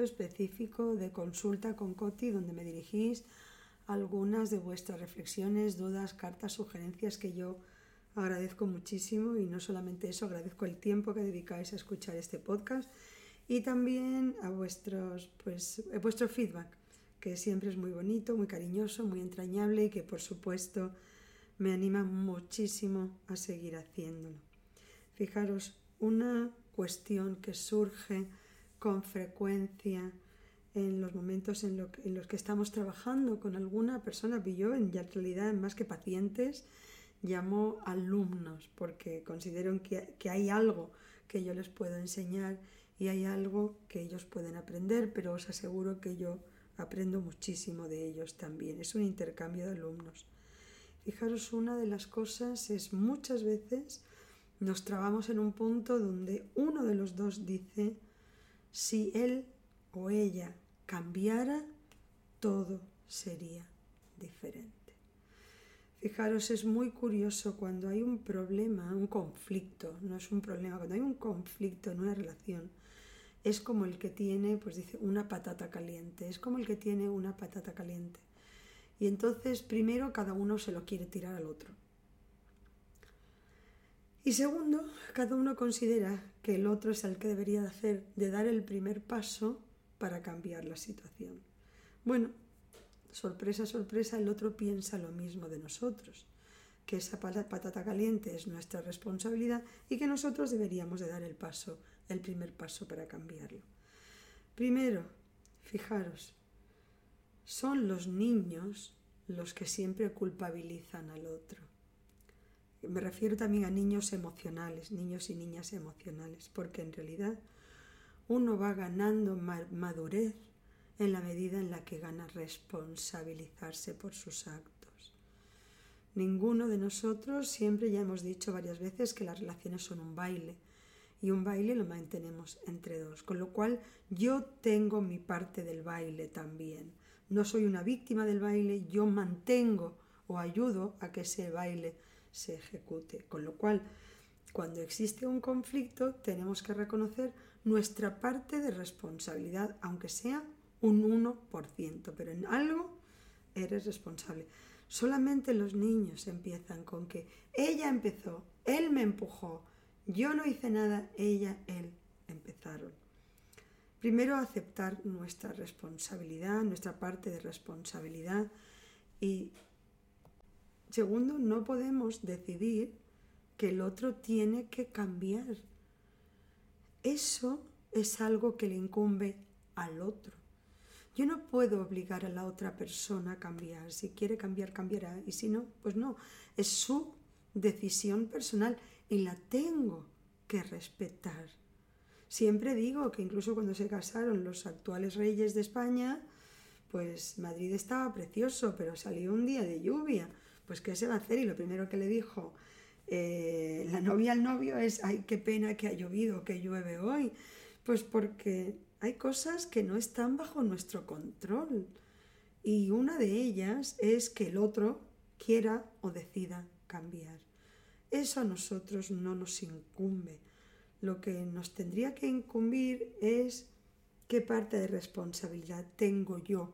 específico de consulta con Coti donde me dirigís algunas de vuestras reflexiones, dudas, cartas, sugerencias que yo agradezco muchísimo y no solamente eso, agradezco el tiempo que dedicáis a escuchar este podcast y también a vuestros, pues, vuestro feedback, que siempre es muy bonito, muy cariñoso, muy entrañable y que por supuesto me anima muchísimo a seguir haciéndolo. Fijaros, una cuestión que surge con frecuencia en los momentos en, los que estamos trabajando con alguna persona, y yo en realidad más que pacientes, llamo alumnos, porque considero que, que hay algo que yo les puedo enseñar y hay algo que ellos pueden aprender, pero os aseguro que yo aprendo muchísimo de ellos también. Es un intercambio de alumnos. Fijaros, una de las cosas es muchas veces nos trabamos en un punto donde uno de los dos dice, si él o ella cambiara, todo sería diferente. Fijaros, es muy curioso cuando hay un problema, un conflicto, no es un problema, cuando hay un conflicto en una relación, es como el que tiene, pues dice, una patata caliente, es como el que tiene una patata caliente. Y entonces, primero, cada uno se lo quiere tirar al otro. Y segundo, cada uno considera que el otro es el que debería de hacer, de dar el primer paso para cambiar la situación. Bueno, sorpresa, sorpresa, el otro piensa lo mismo de nosotros, que esa patata caliente es nuestra responsabilidad y que nosotros deberíamos de dar el paso, el primer paso para cambiarlo. Primero, fijaros, son los niños los que siempre culpabilizan al otro me refiero también a niños emocionales, niños y niñas emocionales, porque en realidad uno va ganando madurez en la medida en la que gana responsabilizarse por sus actos. Ninguno de nosotros, siempre ya hemos dicho varias veces que las relaciones son un baile y un baile lo mantenemos entre dos, con lo cual yo tengo mi parte del baile también. No soy una víctima del baile, yo mantengo o ayudo a que ese baile se ejecute. Con lo cual, cuando existe un conflicto, tenemos que reconocer nuestra parte de responsabilidad, aunque sea un 1%, pero en algo eres responsable. Solamente los niños empiezan con que ella empezó, él me empujó, yo no hice nada, ella, él empezaron. Primero aceptar nuestra responsabilidad, nuestra parte de responsabilidad y Segundo, no podemos decidir que el otro tiene que cambiar. Eso es algo que le incumbe al otro. Yo no puedo obligar a la otra persona a cambiar. Si quiere cambiar, cambiará. Y si no, pues no. Es su decisión personal y la tengo que respetar. Siempre digo que incluso cuando se casaron los actuales reyes de España, pues Madrid estaba precioso, pero salió un día de lluvia pues ¿qué se va a hacer? Y lo primero que le dijo eh, la novia al novio es, ay, qué pena que ha llovido, que llueve hoy. Pues porque hay cosas que no están bajo nuestro control. Y una de ellas es que el otro quiera o decida cambiar. Eso a nosotros no nos incumbe. Lo que nos tendría que incumbir es qué parte de responsabilidad tengo yo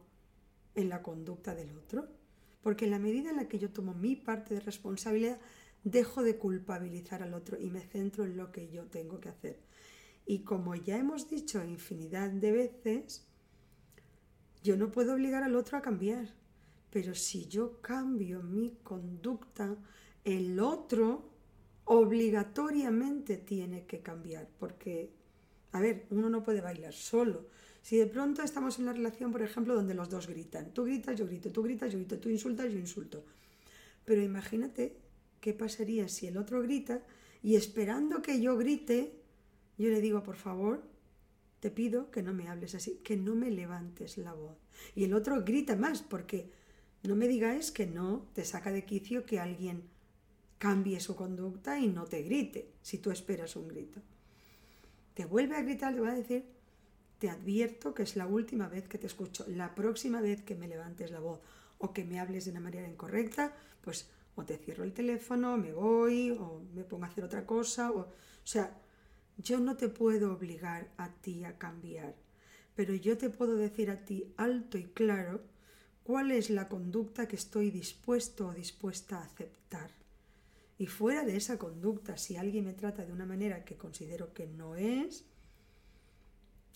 en la conducta del otro porque en la medida en la que yo tomo mi parte de responsabilidad, dejo de culpabilizar al otro y me centro en lo que yo tengo que hacer. Y como ya hemos dicho infinidad de veces, yo no puedo obligar al otro a cambiar, pero si yo cambio mi conducta, el otro obligatoriamente tiene que cambiar, porque, a ver, uno no puede bailar solo, si de pronto estamos en una relación, por ejemplo, donde los dos gritan, tú gritas, yo grito, tú gritas, yo grito, tú insultas, yo insulto. Pero imagínate qué pasaría si el otro grita y esperando que yo grite, yo le digo, por favor, te pido que no me hables así, que no me levantes la voz. Y el otro grita más porque no me digáis que no te saca de quicio que alguien cambie su conducta y no te grite si tú esperas un grito. Te vuelve a gritar, le va a decir, te advierto que es la última vez que te escucho. La próxima vez que me levantes la voz o que me hables de una manera incorrecta, pues o te cierro el teléfono, me voy, o me pongo a hacer otra cosa. O, o sea, Yo no te puedo obligar a ti a cambiar, pero yo te puedo decir a ti alto y claro cuál es la conducta que estoy dispuesto o dispuesta a aceptar. Y fuera de esa conducta, si alguien me trata de una manera que considero que no es,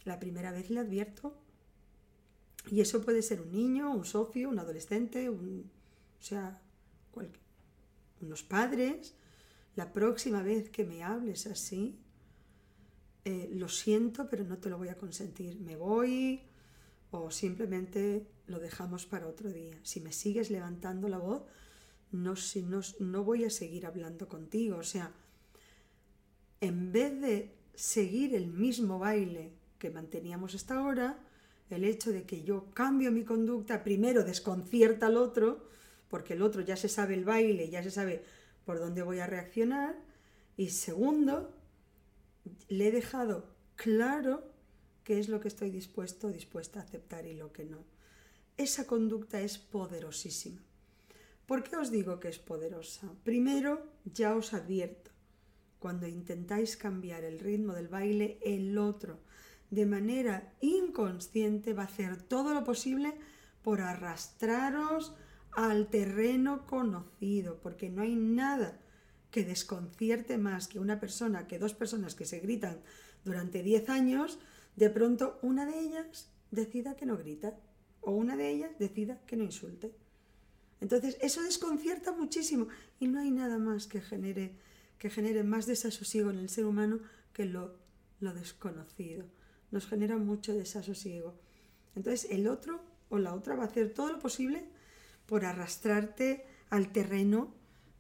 la primera vez le advierto. Y eso puede ser un niño, un socio, un adolescente, un, o sea, unos padres. La próxima vez que me hables así, eh, lo siento, pero no te lo voy a consentir. Me voy o simplemente lo dejamos para otro día. Si me sigues levantando la voz, no, si no, no voy a seguir hablando contigo. O sea, en vez de seguir el mismo baile que manteníamos hasta ahora, el hecho de que yo cambio mi conducta, primero desconcierta al otro, porque el otro ya se sabe el baile, ya se sabe por dónde voy a reaccionar, y segundo, le he dejado claro qué es lo que estoy dispuesto o dispuesta a aceptar y lo que no. Esa conducta es poderosísima. ¿Por qué os digo que es poderosa? Primero, ya os advierto, cuando intentáis cambiar el ritmo del baile, el otro, de manera inconsciente, va a hacer todo lo posible por arrastraros al terreno conocido, porque no hay nada que desconcierte más que una persona, que dos personas que se gritan durante 10 años, de pronto una de ellas decida que no grita o una de ellas decida que no insulte. Entonces, eso desconcierta muchísimo y no hay nada más que genere, que genere más desasosiego en el ser humano que lo, lo desconocido. Nos genera mucho desasosiego. Entonces, el otro o la otra va a hacer todo lo posible por arrastrarte al terreno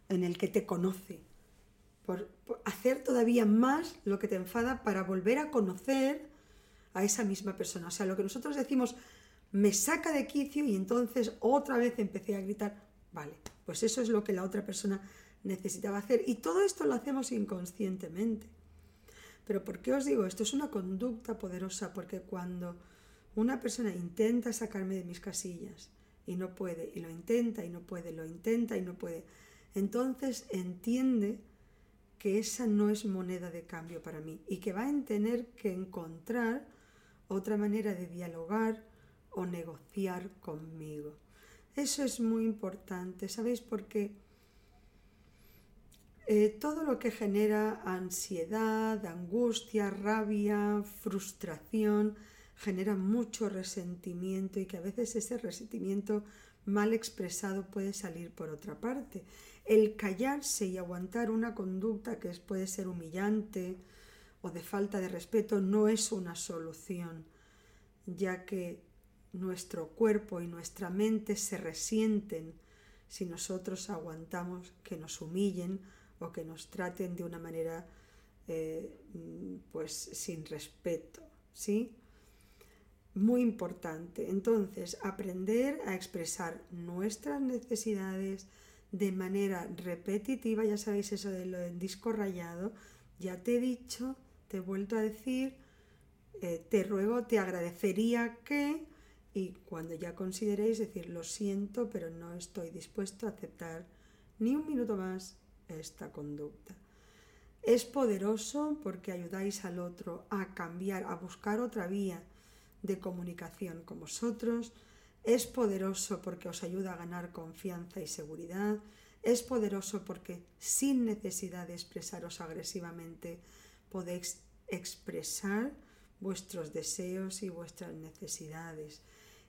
en el que te conoce, por, por, hacer todavía más lo que te enfada para volver a conocer a esa misma persona. O sea, lo que nosotros decimos me saca de quicio y entonces otra vez empecé a gritar, vale, pues eso es lo que la otra persona necesitaba hacer. Y todo esto lo hacemos inconscientemente. Pero ¿por qué os digo? Esto es una conducta poderosa porque cuando una persona intenta sacarme de mis casillas y no puede, y lo intenta y no puede, lo intenta y no puede, entonces entiende que esa no es moneda de cambio para mí y que va a tener que encontrar otra manera de dialogar, o negociar conmigo. Eso es muy importante, ¿sabéis? Porque eh, todo lo que genera ansiedad, angustia, rabia, frustración, genera mucho resentimiento y que a veces ese resentimiento mal expresado puede salir por otra parte. El callarse y aguantar una conducta que puede ser humillante o de falta de respeto no es una solución, ya que nuestro cuerpo y nuestra mente se resienten si nosotros aguantamos que nos humillen o que nos traten de una manera eh, pues sin respeto, ¿sí? Muy importante. Entonces, aprender a expresar nuestras necesidades de manera repetitiva, ya sabéis eso de lo del disco rayado, ya te he dicho, te he vuelto a decir, eh, te ruego, te agradecería que y cuando ya consideréis decir lo siento, pero no estoy dispuesto a aceptar ni un minuto más esta conducta. Es poderoso porque ayudáis al otro a cambiar, a buscar otra vía de comunicación con vosotros. Es poderoso porque os ayuda a ganar confianza y seguridad. Es poderoso porque sin necesidad de expresaros agresivamente podéis expresar vuestros deseos y vuestras necesidades.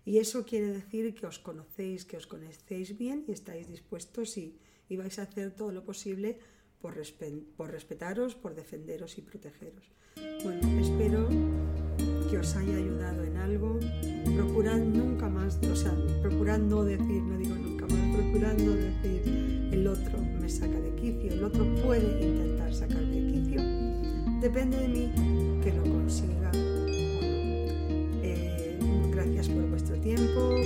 Y eso quiere decir que os conocéis, que os conocéis bien y estáis dispuestos y, vais a hacer todo lo posible por, respetaros, por defenderos y protegeros. Bueno, espero que os haya ayudado en algo. Procurad nunca más, o sea, procurad no decir, no digo nunca más, procurad no decir el otro me saca de quicio, el otro puede intentar sacarme de quicio. Depende de mí que lo consiga tiempo, por